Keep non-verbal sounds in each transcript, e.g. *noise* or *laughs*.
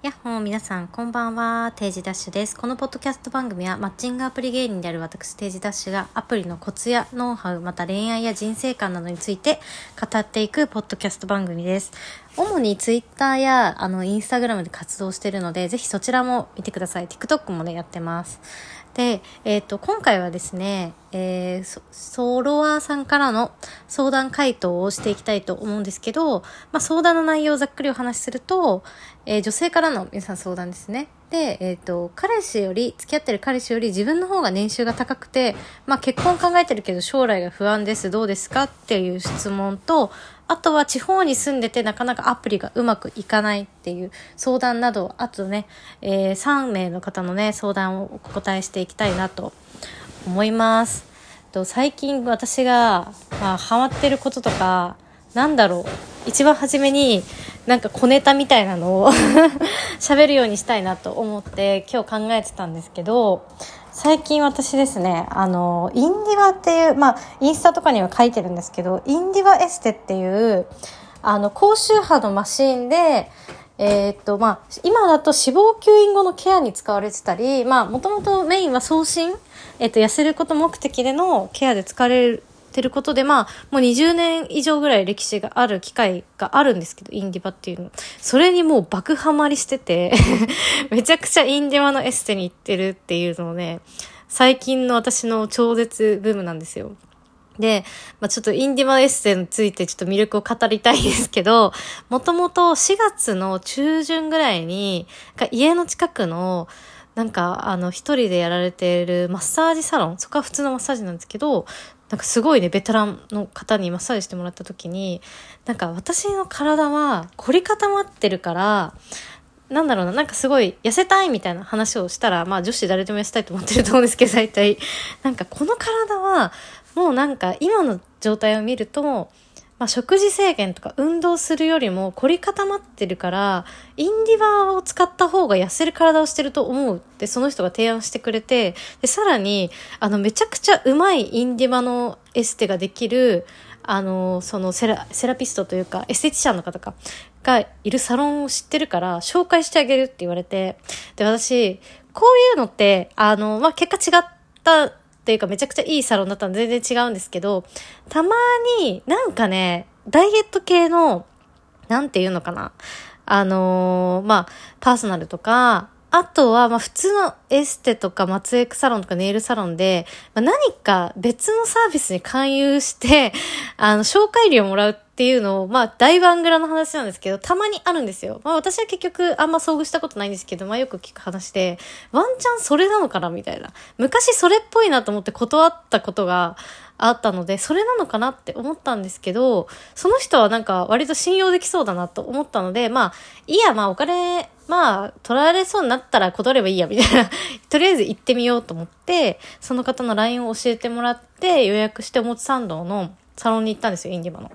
やっほー皆さん、こんばんは。定時ダッシュです。このポッドキャスト番組は、マッチングアプリ芸人である私、定時ダッシュが、アプリのコツやノウハウ、また恋愛や人生観などについて語っていくポッドキャスト番組です。主にツイッターや、あの、インスタグラムで活動しているので、ぜひそちらも見てください。TikTok もね、やってます。で、えっ、ー、と、今回はですね、えー、ソロワーさんからの相談回答をしていきたいと思うんですけど、まあ、相談の内容をざっくりお話しすると、えー、女性からの皆さん相談ですね。で、えっ、ー、と、彼氏より、付き合ってる彼氏より自分の方が年収が高くて、まあ結婚考えてるけど将来が不安です、どうですかっていう質問と、あとは地方に住んでてなかなかアプリがうまくいかないっていう相談など、あとね、えー、3名の方のね、相談をお答えしていきたいなと思います。と最近私が、まあ、ハマってることとか、なんだろう、一番初めになんか小ネタみたいなのを *laughs* 喋るようにしたいなと思って今日考えてたんですけど、最近私ですね、あの、インディバっていう、まあ、インスタとかには書いてるんですけど、インディバエステっていう、あの、高周波のマシンで、えー、っと、まあ、今だと脂肪吸引後のケアに使われてたり、まあ、もともとメインは送信、えー、っと、痩せること目的でのケアで使われてることで、まあ、もう20年以上ぐらい歴史がある機会があるんですけど、インディバっていうの。それにもう爆ハマりしてて *laughs* めちゃくちゃインディバのエステに行ってるっていうのをね、最近の私の超絶ブームなんですよ。で、まあ、ちょっとインディバエッセについてちょっと魅力を語りたいんですけど、もともと4月の中旬ぐらいに、家の近くの、なんか、あの、一人でやられているマッサージサロン、そこは普通のマッサージなんですけど、なんかすごいね、ベテランの方にマッサージしてもらった時に、なんか私の体は凝り固まってるから、なんだろうな、なんかすごい痩せたいみたいな話をしたら、まあ女子誰でも痩せたいと思ってると思うんですけど、大体。なんかこの体は、もうなんか今の状態を見ると、まあ、食事制限とか運動するよりも凝り固まってるから、インディバーを使った方が痩せる体をしてると思うってその人が提案してくれて、で、さらに、あの、めちゃくちゃうまいインディバのエステができる、あの、そのセラ、セラピストというか、エステティシャンの方か、がいるサロンを知ってるから、紹介してあげるって言われて、で、私、こういうのって、あの、まあ、結果違ったっていうかめちゃくちゃいいサロンだったので全然違うんですけど、たまになんかね、ダイエット系の、なんていうのかな。あのー、まあ、パーソナルとか、あとは、まあ、普通のエステとか、松エクサロンとかネイルサロンで、まあ、何か別のサービスに勧誘して、*laughs* あの、紹介料もらうっていうのを、まあ、大バングラの話なんですけど、たまにあるんですよ。まあ、私は結局あんま遭遇したことないんですけど、まあ、よく聞く話で、ワンチャンそれなのかなみたいな。昔それっぽいなと思って断ったことがあったので、それなのかなって思ったんですけど、その人はなんか割と信用できそうだなと思ったので、まあ、いや、まあ、お金、まあ、取られそうになったら断ればいいや、みたいな。*laughs* とりあえず行ってみようと思って、その方の LINE を教えてもらって、予約して表参道のサロンに行ったんですよ、インディバの。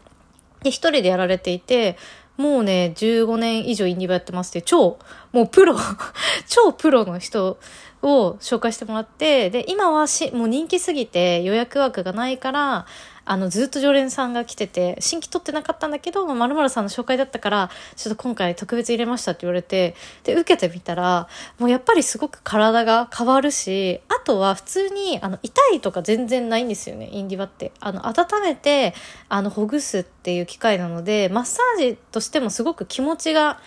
で、一人でやられていて、もうね、15年以上インディバやってますって超、もうプロ *laughs* 超プロの人を紹介してもらって、で、今はし、もう人気すぎて予約枠がないから、あの、ずっと常連さんが来てて、新規取ってなかったんだけど、まるさんの紹介だったから、ちょっと今回特別入れましたって言われて、で、受けてみたら、もうやっぱりすごく体が変わるし、あとは普通に、あの、痛いとか全然ないんですよね、インディバって。あの、温めて、あの、ほぐすっていう機械なので、マッサージとしてもすごく気持ちが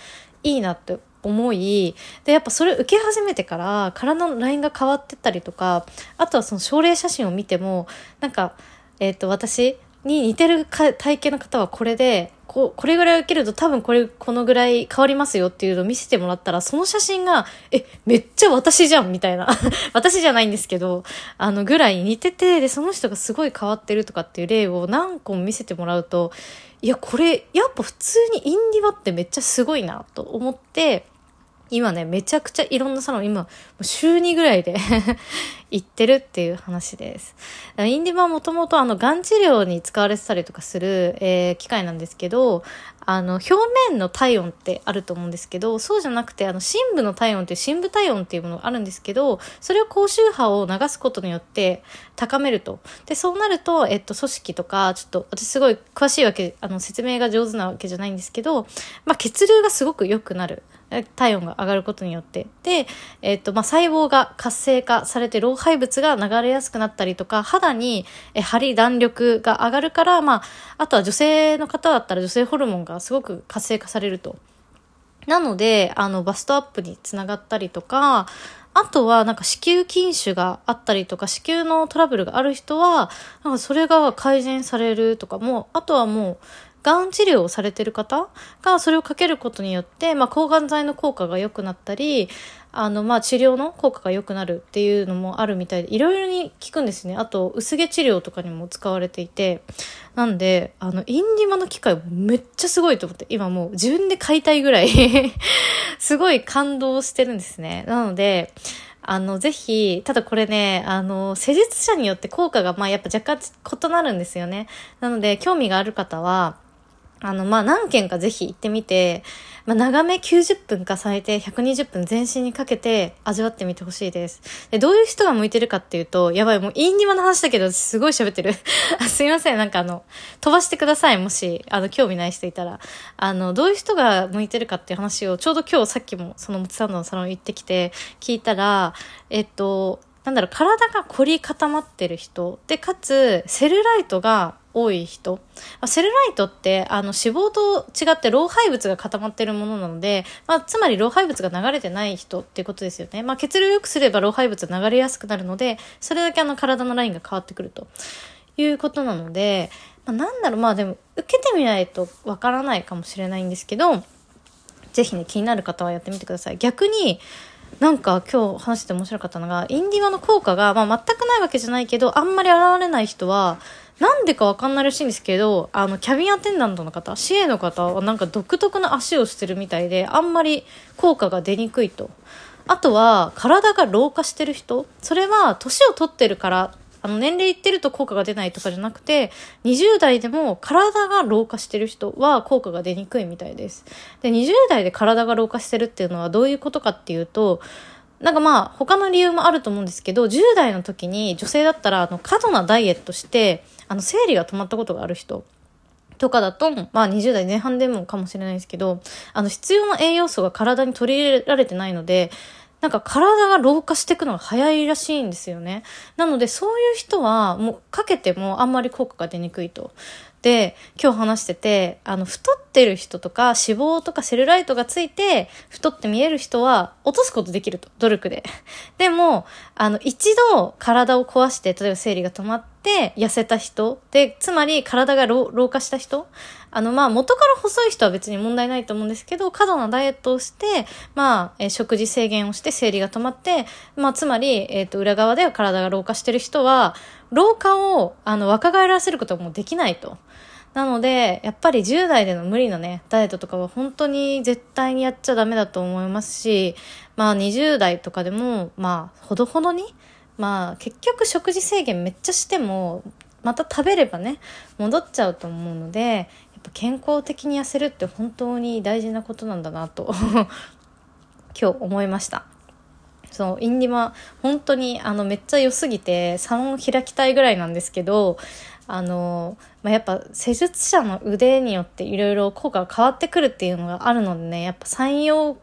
いいなって思い、で、やっぱそれ受け始めてから、体のラインが変わってったりとか、あとはその症例写真を見ても、なんか、えっ、ー、と、私に似てる体型の方はこれで、ここれぐらい受けると多分これ、このぐらい変わりますよっていうのを見せてもらったら、その写真が、え、めっちゃ私じゃんみたいな。*laughs* 私じゃないんですけど、あのぐらい似てて、で、その人がすごい変わってるとかっていう例を何個も見せてもらうと、いや、これ、やっぱ普通にインディバってめっちゃすごいなと思って、今ね、めちゃくちゃいろんなサロン、今、週2ぐらいで *laughs* 行ってるっていう話です。インディバはもともとあの、がん治療に使われてたりとかする、えー、機械なんですけど、あの、表面の体温ってあると思うんですけど、そうじゃなくて、あの、深部の体温っていう深部体温っていうものがあるんですけど、それを高周波を流すことによって高めると。で、そうなると、えっと、組織とか、ちょっと、私すごい詳しいわけ、あの、説明が上手なわけじゃないんですけど、まあ、血流がすごく良くなる。体温が上がることによって。で、えっ、と、まあ、細胞が活性化されて老廃物が流れやすくなったりとか、肌に、え張り弾力が上がるから、まあ、あとは女性の方だったら女性ホルモンがすごく活性化されると。なので、あの、バストアップにつながったりとか、あとは、なんか子宮筋腫があったりとか、子宮のトラブルがある人は、なんかそれが改善されるとかも、あとはもう、がん治療をされてる方がそれをかけることによって、まあ、抗がん剤の効果が良くなったり、あの、まあ、治療の効果が良くなるっていうのもあるみたいで、いろいろに効くんですね。あと、薄毛治療とかにも使われていて、なんで、あの、インディマの機械めっちゃすごいと思って、今もう自分で買いたいぐらい *laughs* すごい感動してるんですね。なので、あの、ぜひ、ただこれね、あの、施術者によって効果が、まあ、やっぱ若干異なるんですよね。なので、興味がある方は、あの、まあ、何件かぜひ行ってみて、まあ、長め90分か最低120分全身にかけて味わってみてほしいです。で、どういう人が向いてるかっていうと、やばい、もうインディマの話だけど、すごい喋ってる。*laughs* すいません、なんかあの、飛ばしてください、もし、あの、興味ない人いたら。あの、どういう人が向いてるかっていう話を、ちょうど今日さっきもそのもつさんのサロン行ってきて、聞いたら、えっと、なんだろう、体が凝り固まってる人。で、かつ、セルライトが多い人。セルライトって、あの、脂肪と違って老廃物が固まってるものなので、まあ、つまり老廃物が流れてない人っていうことですよね。まあ、血流を良くすれば老廃物が流れやすくなるので、それだけあの、体のラインが変わってくるということなので、まあ、なんだろう、まあでも、受けてみないとわからないかもしれないんですけど、ぜひね、気になる方はやってみてください。逆に、なんか今日話して面白かったのが、インディゴの効果が、まあ、全くないわけじゃないけど、あんまり現れない人は、なんでかわかんないらしいんですけど、あの、キャビンアテンダントの方、CA の方はなんか独特な足をしてるみたいで、あんまり効果が出にくいと。あとは、体が老化してる人。それは、年を取ってるからあの、年齢いってると効果が出ないとかじゃなくて、20代でも体が老化してる人は効果が出にくいみたいです。で、20代で体が老化してるっていうのはどういうことかっていうと、なんかまあ、他の理由もあると思うんですけど、10代の時に女性だったら、あの、過度なダイエットして、あの、生理が止まったことがある人。とかだと、まあ20代前半でもかもしれないですけど、あの必要な栄養素が体に取り入れられてないので、なんか体が老化していくのが早いらしいんですよね。なのでそういう人はもうかけてもあんまり効果が出にくいと。で、今日話してて、あの、太ってる人とか脂肪とかセルライトがついて太って見える人は落とすことできると。努力で。*laughs* でも、あの、一度体を壊して、例えば生理が止まって、痩せた人で、つまり体が老化した人あの、まあ、元から細い人は別に問題ないと思うんですけど、過度なダイエットをして、まあ、えー、食事制限をして生理が止まって、まあ、つまり、えっ、ー、と、裏側では体が老化してる人は、老化を、あの、若返らせることもできないと。なので、やっぱり10代での無理なね、ダイエットとかは本当に絶対にやっちゃダメだと思いますし、まあ20代とかでも、まあ、ほどほどに、まあ結局食事制限めっちゃしてもまた食べればね戻っちゃうと思うので健康的に痩せるって本当に大事なことなんだなと *laughs* 今日思いました。そうインディマ本当にあのめっちゃ良すぎてサロン開きたいぐらいなんですけどあの、まあ、やっぱ施術者の腕によっていろいろ効果が変わってくるっていうのがあるのでねやっぱ採用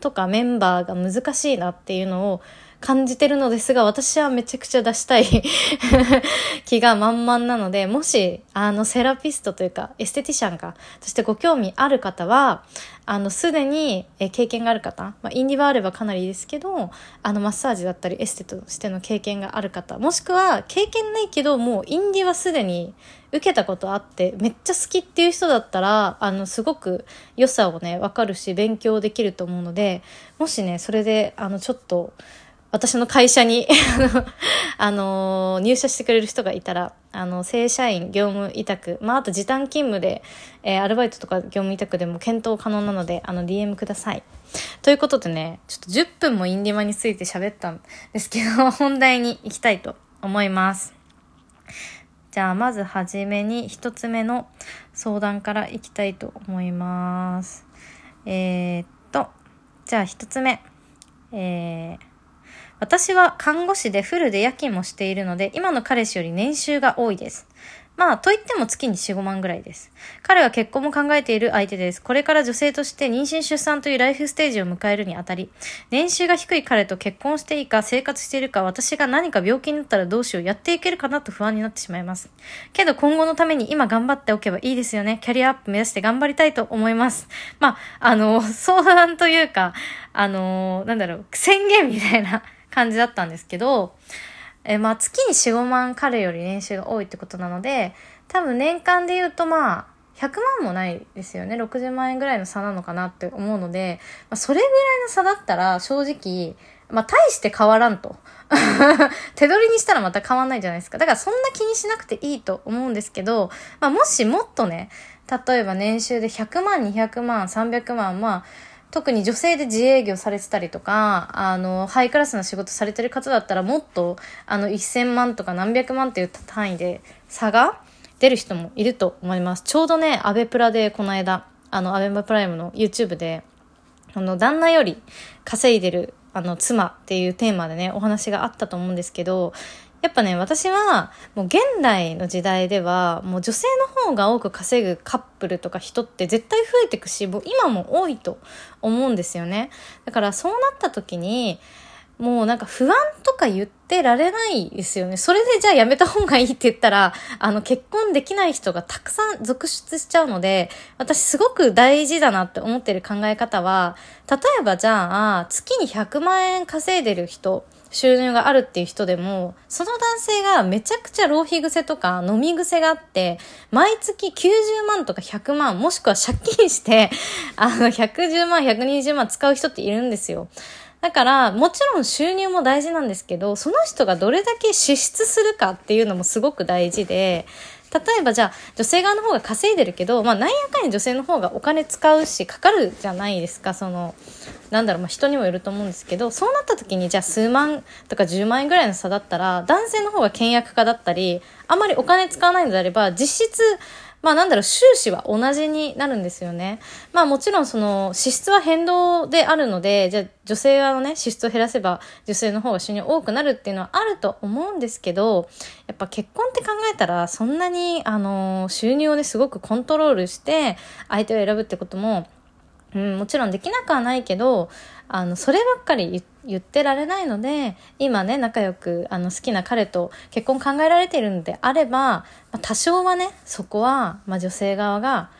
とかメンバーが難しいなっていうのを感じてるのですが、私はめちゃくちゃ出したい *laughs* 気が満々なので、もし、あの、セラピストというか、エステティシャンか、そしてご興味ある方は、あの、すでに経験がある方、まあ、インディバーあればかなりですけど、あの、マッサージだったり、エステとしての経験がある方、もしくは、経験ないけど、もう、インディはすでに受けたことあって、めっちゃ好きっていう人だったら、あの、すごく良さをね、わかるし、勉強できると思うので、もしね、それで、あの、ちょっと、私の会社に *laughs* あの、入社してくれる人がいたら、あの、正社員、業務委託、まあ、あと時短勤務で、えー、アルバイトとか業務委託でも検討可能なので、あの、DM ください。ということでね、ちょっと10分もインディマについて喋ったんですけど、*laughs* 本題に行きたいと思います。じゃあ、まずはじめに一つ目の相談からいきたいと思います。えー、っと、じゃあ一つ目。えー、私は看護師でフルで夜勤もしているので、今の彼氏より年収が多いです。まあ、と言っても月に4、5万ぐらいです。彼は結婚も考えている相手です。これから女性として妊娠出産というライフステージを迎えるにあたり、年収が低い彼と結婚していいか、生活しているか、私が何か病気になったらどうしよう、やっていけるかなと不安になってしまいます。けど今後のために今頑張っておけばいいですよね。キャリアアップ目指して頑張りたいと思います。まあ、あの、相談というか、あの、なんだろう、宣言みたいな感じだったんですけど、えまあ月に4、5万彼より年収が多いってことなので、多分年間で言うとまあ、100万もないですよね。60万円ぐらいの差なのかなって思うので、まあ、それぐらいの差だったら正直、まあ大して変わらんと。*laughs* 手取りにしたらまた変わんないじゃないですか。だからそんな気にしなくていいと思うんですけど、まあもしもっとね、例えば年収で100万、200万、300万、まあ、特に女性で自営業されてたりとか、あの、ハイクラスな仕事されてる方だったらもっと、あの、1000万とか何百万っていう単位で差が出る人もいると思います。ちょうどね、アベプラでこの間、あの、アベマプライムの YouTube で、あの、旦那より稼いでる、あの、妻っていうテーマでね、お話があったと思うんですけど、やっぱね、私は、もう現代の時代では、もう女性の方が多く稼ぐカップルとか人って絶対増えてくし、もう今も多いと思うんですよね。だからそうなった時に、もうなんか不安とか言ってられないですよね。それでじゃあやめた方がいいって言ったら、あの結婚できない人がたくさん続出しちゃうので、私すごく大事だなって思ってる考え方は、例えばじゃあ月に100万円稼いでる人、収入があるっていう人でも、その男性がめちゃくちゃ浪費癖とか飲み癖があって、毎月90万とか100万、もしくは借金して、*laughs* あの、110万、120万使う人っているんですよ。だから、もちろん収入も大事なんですけど、その人がどれだけ支出するかっていうのもすごく大事で、例えばじゃあ女性側の方が稼いでるけど、まあなんやかんや女性の方がお金使うしかかるじゃないですか、その、なんだろう、まあ人にもよると思うんですけど、そうなった時にじゃあ数万とか10万円ぐらいの差だったら、男性の方が倹約家だったり、あんまりお金使わないのであれば、実質まあなんだろう、収支は同じになるんですよね。まあもちろんその支出は変動であるので、じゃあ女性のね、支出を減らせば女性の方が収入多くなるっていうのはあると思うんですけど、やっぱ結婚って考えたらそんなにあの収入をね、すごくコントロールして相手を選ぶってこともうん、もちろんできなくはないけど、あの、そればっかり言って言ってられないので、今ね、仲良く、あの、好きな彼と結婚考えられているのであれば、ま、多少はね、そこは、まあ、女性側が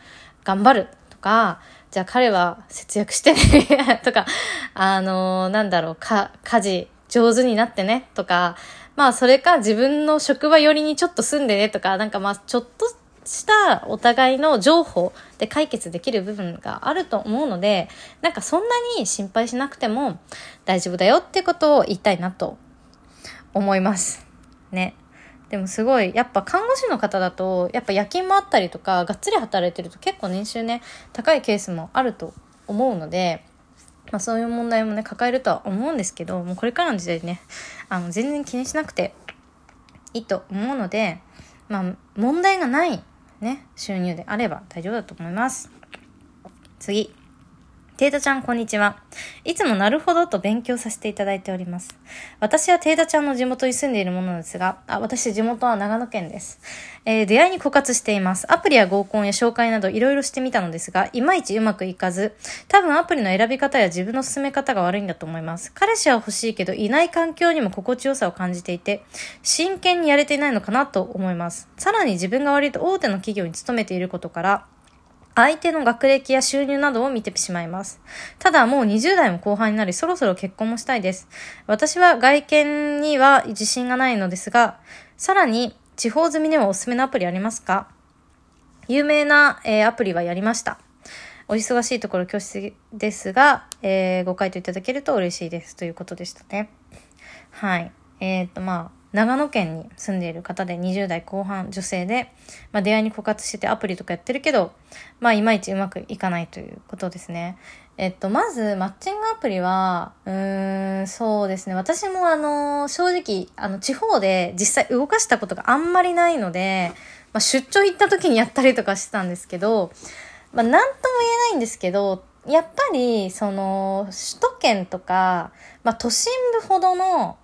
頑張るとか、じゃあ彼は節約してね *laughs* とか、あのなんだろう、か、家事上手になってね、とか、まあ、それか自分の職場寄りにちょっと住んでね、とか、なんかまあ、ちょっとしたお互いの情報で解決できる部分があると思うので、なんかそんなに心配しなくても大丈夫だよってことを言いたいなと思います。ね。でもすごい、やっぱ看護師の方だと、やっぱ夜勤もあったりとか、がっつり働いてると結構年収ね、高いケースもあると思うので、まあそういう問題もね、抱えるとは思うんですけど、もうこれからの時代ね、あの、全然気にしなくていいと思うので、まあ問題がないね、収入であれば大丈夫だと思います。次。テイタちゃん、こんにちは。いつもなるほどと勉強させていただいております。私はテイタちゃんの地元に住んでいるものですが、あ、私地元は長野県です。えー、出会いに枯渇しています。アプリや合コンや紹介などいろいろしてみたのですが、いまいちうまくいかず、多分アプリの選び方や自分の進め方が悪いんだと思います。彼氏は欲しいけど、いない環境にも心地よさを感じていて、真剣にやれていないのかなと思います。さらに自分が割と大手の企業に勤めていることから、相手の学歴や収入などを見てしまいます。ただもう20代も後半になりそろそろ結婚もしたいです。私は外見には自信がないのですが、さらに地方済みではおすすめのアプリありますか？有名な、えー、アプリはやりました。お忙しいところ恐縮ですが、えー、ご回答いただけると嬉しいです。ということでしたね。はい。えっ、と、まあ、長野県に住んでいる方で20代後半女性で、まあ、出会いに枯渇しててアプリとかやってるけど、まあ、いまいちうまくいかないということですね。えっと、まず、マッチングアプリは、うーん、そうですね。私もあの、正直、あの、地方で実際動かしたことがあんまりないので、まあ、出張行った時にやったりとかしてたんですけど、まあ、なんとも言えないんですけど、やっぱり、その、首都圏とか、まあ、都心部ほどの、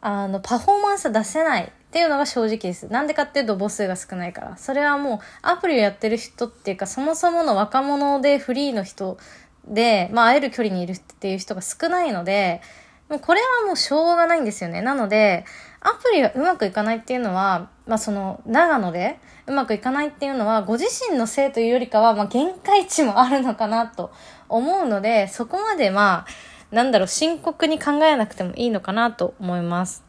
あの、パフォーマンス出せないっていうのが正直です。なんでかっていうと母数が少ないから。それはもうアプリをやってる人っていうか、そもそもの若者でフリーの人で、まあ会える距離にいるっていう人が少ないので、もうこれはもうしょうがないんですよね。なので、アプリがうまくいかないっていうのは、まあその、長野でうまくいかないっていうのは、ご自身のせいというよりかは、まあ限界値もあるのかなと思うので、そこまでまあ、なんだろう、深刻に考えなくてもいいのかなと思います。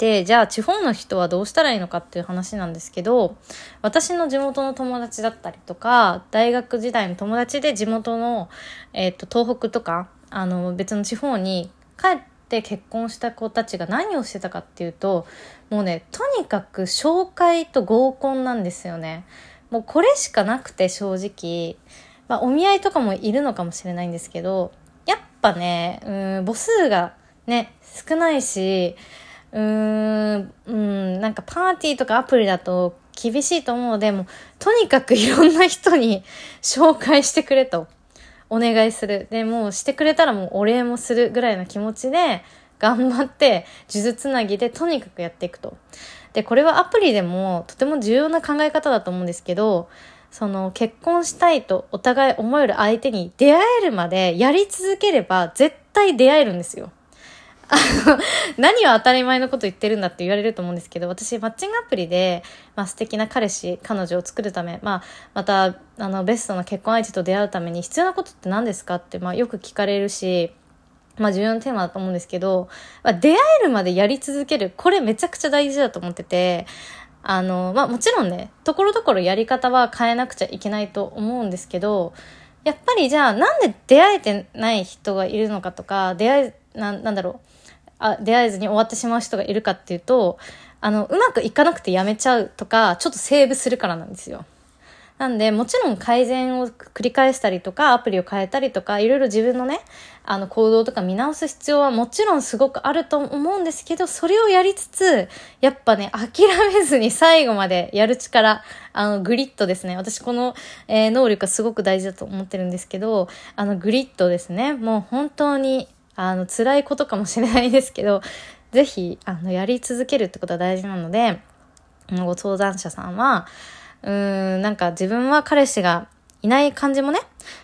で、じゃあ地方の人はどうしたらいいのかっていう話なんですけど、私の地元の友達だったりとか、大学時代の友達で地元の、えっ、ー、と、東北とか、あの、別の地方に帰って結婚した子たちが何をしてたかっていうと、もうね、とにかく紹介と合コンなんですよね。もうこれしかなくて正直、まあお見合いとかもいるのかもしれないんですけど、やっぱね、うん、母数がね、少ないし、うーん、うん、なんかパーティーとかアプリだと厳しいと思うので、も、とにかくいろんな人に紹介してくれと、お願いする。で、もうしてくれたらもうお礼もするぐらいの気持ちで、頑張って、数珠つなぎでとにかくやっていくと。で、これはアプリでもとても重要な考え方だと思うんですけど、その結婚したいとお互い思える相手に出会えるまでやり続ければ絶対出会えるんですよ。あの、*laughs* 何を当たり前のこと言ってるんだって言われると思うんですけど、私、マッチングアプリで、まあ、素敵な彼氏、彼女を作るため、まあ、また、あの、ベストな結婚相手と出会うために必要なことって何ですかって、まあ、よく聞かれるし、まあ、重要なテーマだと思うんですけど、まあ、出会えるまでやり続ける、これめちゃくちゃ大事だと思ってて、あの、まあ、もちろんね、ところどころやり方は変えなくちゃいけないと思うんですけど、やっぱりじゃあなんで出会えてない人がいるのかとか、出会え、な、なんだろう、あ出会えずに終わってしまう人がいるかっていうと、あの、うまくいかなくてやめちゃうとか、ちょっとセーブするからなんですよ。なんで、もちろん改善を繰り返したりとか、アプリを変えたりとか、いろいろ自分のね、あの行動とか見直す必要はもちろんすごくあると思うんですけど、それをやりつつ、やっぱね、諦めずに最後までやる力、あの、グリッドですね。私この、えー、能力がすごく大事だと思ってるんですけど、あの、グリッドですね。もう本当に、あの、辛いことかもしれないですけど、ぜひ、あの、やり続けるってことは大事なので、ご相談者さんは、うーん、なんか自分は彼氏がいない感じもね、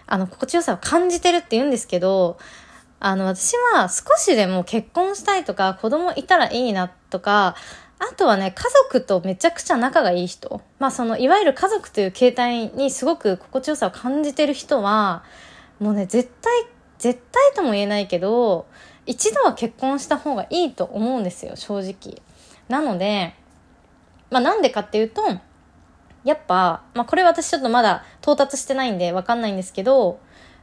あの、心地よさを感じてるって言うんですけど、あの、私は少しでも結婚したいとか、子供いたらいいなとか、あとはね、家族とめちゃくちゃ仲がいい人。まあその、いわゆる家族という形態にすごく心地よさを感じてる人は、もうね、絶対絶対とも言えないけど、一度は結婚した方がいいと思うんですよ、正直。なので、まあなんでかっていうと、やっぱ、まあこれ私ちょっとまだ到達してないんでわかんないんですけど、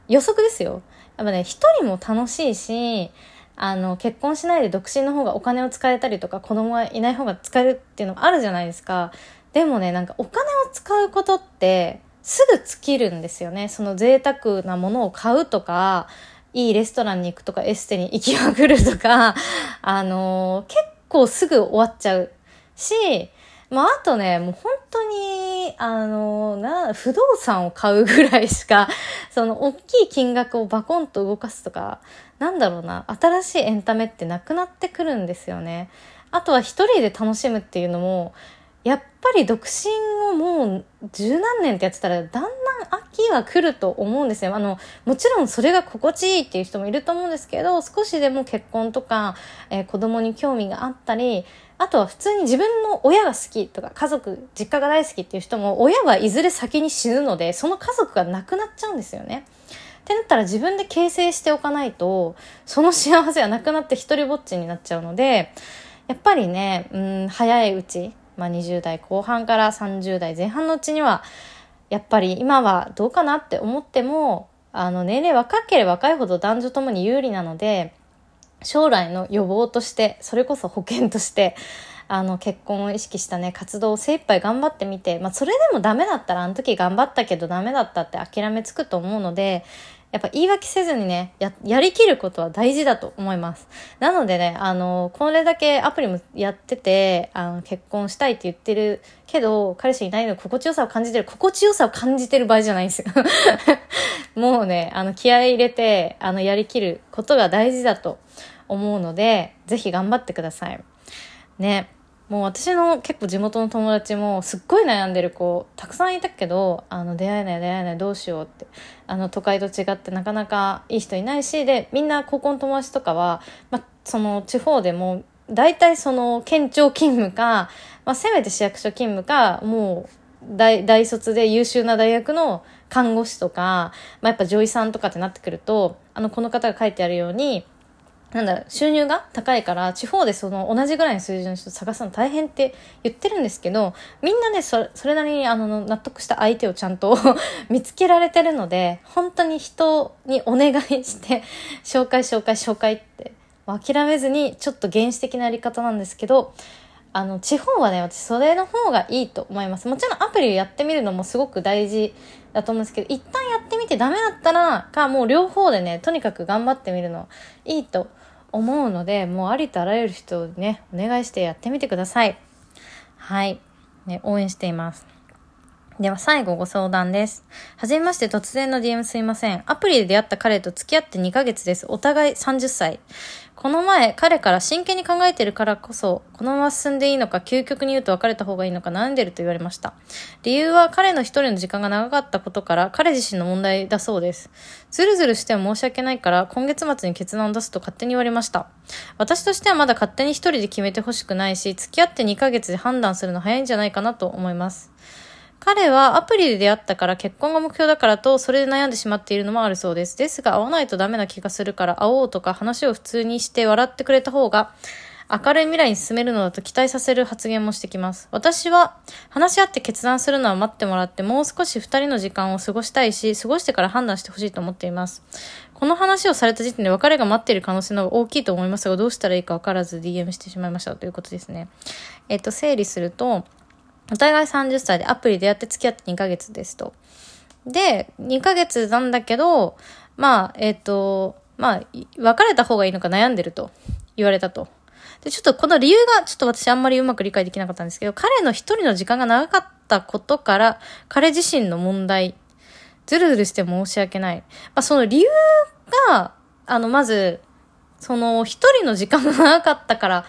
予測ですよ。やっぱね、一人も楽しいし、あの、結婚しないで独身の方がお金を使えたりとか、子供がいない方が使えるっていうのもあるじゃないですか。でもね、なんかお金を使うことって、すぐ尽きるんですよね。その贅沢なものを買うとか、いいレストランに行くとか、エステに行きまくるとか、あのー、結構すぐ終わっちゃうし、まあ、あとね、もう本当に、あの、な、不動産を買うぐらいしか、*laughs* その、大きい金額をバコンと動かすとか、なんだろうな、新しいエンタメってなくなってくるんですよね。あとは一人で楽しむっていうのも、やっぱり独身をもう十何年ってやってたらだんだん秋は来ると思うんですよ。あの、もちろんそれが心地いいっていう人もいると思うんですけど、少しでも結婚とか、えー、子供に興味があったり、あとは普通に自分の親が好きとか家族、実家が大好きっていう人も親はいずれ先に死ぬので、その家族がなくなっちゃうんですよね。ってなったら自分で形成しておかないと、その幸せはなくなって一人ぼっちになっちゃうので、やっぱりね、うん、早いうち、まあ、20代後半から30代前半のうちには、やっぱり今はどうかなって思っても、あの、年齢若ければ若いほど男女ともに有利なので、将来の予防として、それこそ保険として、あの、結婚を意識したね、活動を精一杯頑張ってみて、まあ、それでもダメだったら、あの時頑張ったけどダメだったって諦めつくと思うので、やっぱ言い訳せずにね、や、やりきることは大事だと思います。なのでね、あの、これだけアプリもやってて、あの、結婚したいって言ってるけど、彼氏いないの心地よさを感じてる、心地よさを感じてる場合じゃないんですよ。*laughs* もうね、あの、気合い入れて、あの、やりきることが大事だと思うので、ぜひ頑張ってください。ね。もう私の結構地元の友達もすっごい悩んでる子たくさんいたけどあの出会えない出会えないどうしようってあの都会と違ってなかなかいい人いないしでみんな高校の友達とかは、まあ、その地方でも大体その県庁勤務か、まあ、せめて市役所勤務かもう大大卒で優秀な大学の看護師とか、まあ、やっぱ女医さんとかってなってくるとあのこの方が書いてあるようになんだろ、収入が高いから、地方でその同じぐらいの数字の人探すの大変って言ってるんですけど、みんなね、それなりにあの、納得した相手をちゃんと *laughs* 見つけられてるので、本当に人にお願いして、紹介紹介紹介って、諦めずに、ちょっと原始的なやり方なんですけど、あの、地方はね、私それの方がいいと思います。もちろんアプリをやってみるのもすごく大事だと思うんですけど、一旦やってみてダメだったら、か、もう両方でね、とにかく頑張ってみるのいいと思います。思うのでもうありとあらゆる人にねお願いしてやってみてくださいはい、ね、応援していますでは最後ご相談です。はじめまして突然の DM すいません。アプリで出会った彼と付き合って2ヶ月です。お互い30歳。この前、彼から真剣に考えてるからこそ、このまま進んでいいのか、究極に言うと別れた方がいいのか悩んでると言われました。理由は彼の一人の時間が長かったことから、彼自身の問題だそうです。ずるずるしても申し訳ないから、今月末に決断を出すと勝手に言われました。私としてはまだ勝手に一人で決めてほしくないし、付き合って2ヶ月で判断するの早いんじゃないかなと思います。彼はアプリで出会ったから結婚が目標だからとそれで悩んでしまっているのもあるそうです。ですが会わないとダメな気がするから会おうとか話を普通にして笑ってくれた方が明るい未来に進めるのだと期待させる発言もしてきます。私は話し合って決断するのは待ってもらってもう少し二人の時間を過ごしたいし、過ごしてから判断してほしいと思っています。この話をされた時点で別れが待っている可能性の方が大きいと思いますが、どうしたらいいか分からず DM してしまいましたということですね。えっと、整理すると、お互い30歳でアプリでやって付き合って2ヶ月ですと。で、2ヶ月なんだけど、まあ、えっ、ー、と、まあ、別れた方がいいのか悩んでると言われたと。で、ちょっとこの理由がちょっと私あんまりうまく理解できなかったんですけど、彼の一人の時間が長かったことから、彼自身の問題、ずるずるして申し訳ない。まあ、その理由が、あの、まず、その一人の時間が長かったから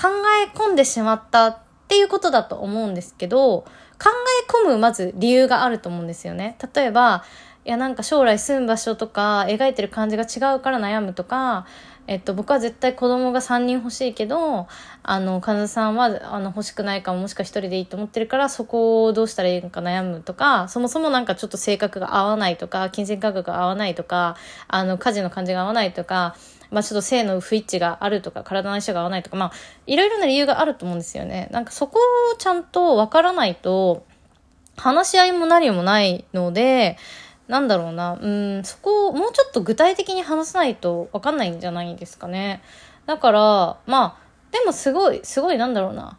考え込んでしまったていうことだと思うんですけど、考え込むまず理由があると思うんですよね。例えば、いやなんか将来住む場所とか描いてる感じが違うから悩むとか、えっと、僕は絶対子供が3人欲しいけど、あの、カズさんはあの欲しくないかももしか1人でいいと思ってるからそこをどうしたらいいのか悩むとか、そもそもなんかちょっと性格が合わないとか、金銭価格が合わないとか、あの、家事の感じが合わないとか、まあちょっと性の不一致があるとか、体の相性が合わないとか、まあ、いろいろな理由があると思うんですよね。なんかそこをちゃんとわからないと、話し合いも何もないので、なんだろうな、うん、そこをもうちょっと具体的に話さないとわかんないんじゃないですかね。だから、まあ、でもすごい、すごいなんだろうな。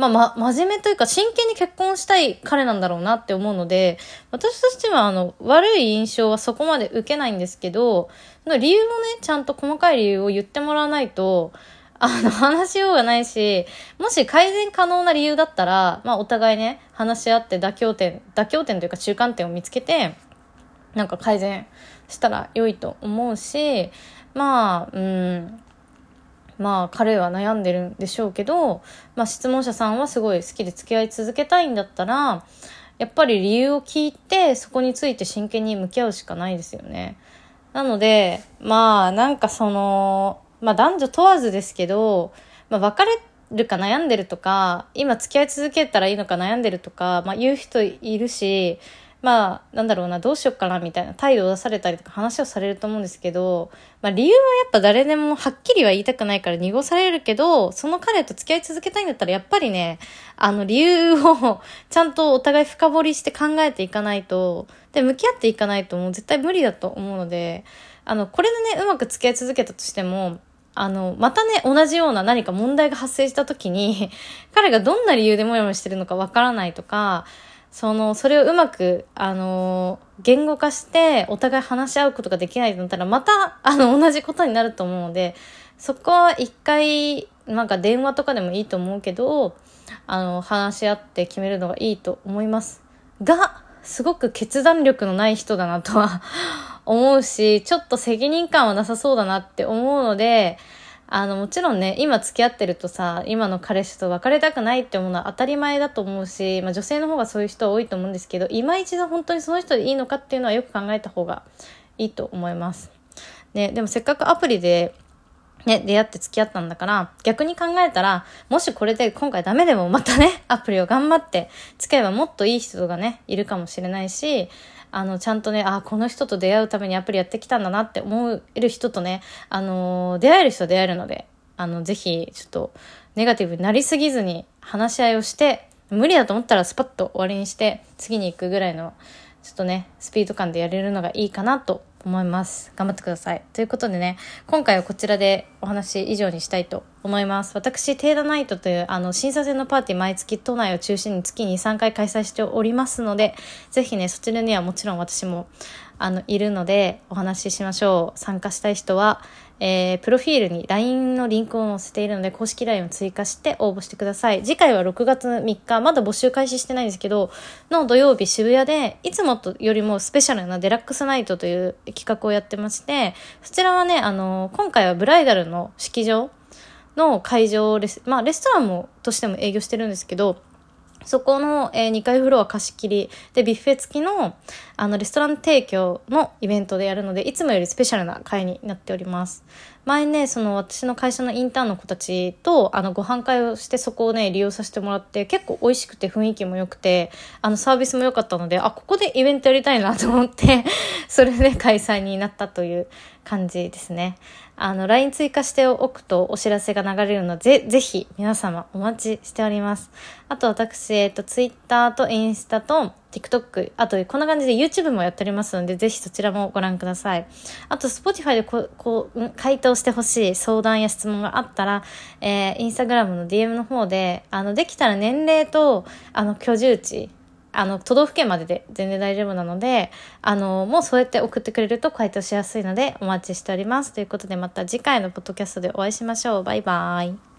まあ、ま、真面目というか真剣に結婚したい彼なんだろうなって思うので、私としてはあの、悪い印象はそこまで受けないんですけど、その理由もね、ちゃんと細かい理由を言ってもらわないと、あの、話しようがないし、もし改善可能な理由だったら、まあ、お互いね、話し合って妥協点、妥協点というか中間点を見つけて、なんか改善したら良いと思うし、まあ、うん、まあ彼は悩んでるんでしょうけど、まあ質問者さんはすごい好きで付き合い続けたいんだったら、やっぱり理由を聞いてそこについて真剣に向き合うしかないですよね。なので、まあなんかその、まあ男女問わずですけど、まあ別れるか悩んでるとか、今付き合い続けたらいいのか悩んでるとか、まあ言う人いるし、まあ、なんだろうな、どうしよっかな、みたいな態度を出されたりとか話をされると思うんですけど、まあ理由はやっぱ誰でもはっきりは言いたくないから濁されるけど、その彼と付き合い続けたいんだったらやっぱりね、あの理由をちゃんとお互い深掘りして考えていかないと、で、向き合っていかないともう絶対無理だと思うので、あの、これでね、うまく付き合い続けたとしても、あの、またね、同じような何か問題が発生した時に、彼がどんな理由でモヤモヤしてるのかわからないとか、その、それをうまく、あの言語化して、お互い話し合うことができないとなったら、また、あの、同じことになると思うので、そこは一回、なんか電話とかでもいいと思うけど、あの、話し合って決めるのがいいと思います。が、すごく決断力のない人だなとは思うし、ちょっと責任感はなさそうだなって思うので、あの、もちろんね、今付き合ってるとさ、今の彼氏と別れたくないって思うのは当たり前だと思うし、まあ女性の方がそういう人多いと思うんですけど、今一度本当にその人でいいのかっていうのはよく考えた方がいいと思います。ね、でもせっかくアプリでね、出会って付き合ったんだから、逆に考えたら、もしこれで今回ダメでもまたね、アプリを頑張って付き合えばもっといい人がね、いるかもしれないし、あの、ちゃんとね、あ、この人と出会うためにアプリやってきたんだなって思える人とね、あの、出会える人は出会えるので、あの、ぜひ、ちょっと、ネガティブになりすぎずに話し合いをして、無理だと思ったらスパッと終わりにして、次に行くぐらいの、ちょっとね、スピード感でやれるのがいいかなと思います。頑張ってください。ということでね、今回はこちらでお話以上にしたいと思います。私、テーダナイトというあの審査制のパーティー毎月都内を中心に月に3回開催しておりますので、ぜひね、そちらにはもちろん私もあのいるのでお話ししましょう。参加したい人は、えー、プロフィールに LINE のリンクを載せているので、公式 LINE を追加して応募してください。次回は6月3日、まだ募集開始してないんですけど、の土曜日渋谷で、いつもとよりもスペシャルなデラックスナイトという企画をやってまして、そちらはね、あの、今回はブライダルの式場の会場レス、まあレストランもとしても営業してるんですけど、そこの、えー、2階フロア貸し切りでビュッフェ付きのあのレストラン提供のイベントでやるのでいつもよりスペシャルな会になっております。前ねその私の会社のインターンの子たちとあのご飯会をしてそこをね利用させてもらって結構美味しくて雰囲気も良くてあのサービスも良かったのであここでイベントやりたいなと思って *laughs* それで開催になったという感じですねあの、LINE 追加しておくとお知らせが流れるので、ぜぜひ皆様お待ちしております。あと私、えっ、と、Twitter とインスタと TikTok、あとこんな感じで YouTube もやっておりますので、ぜひそちらもご覧ください。あと、Spotify でここう、回答してほしい相談や質問があったら、えー、Instagram の DM の方で、あの、できたら年齢と、あの、居住地、あの、都道府県までで全然大丈夫なので、あの、もうそうやって送ってくれると回答しやすいのでお待ちしております。ということでまた次回のポッドキャストでお会いしましょう。バイバーイ。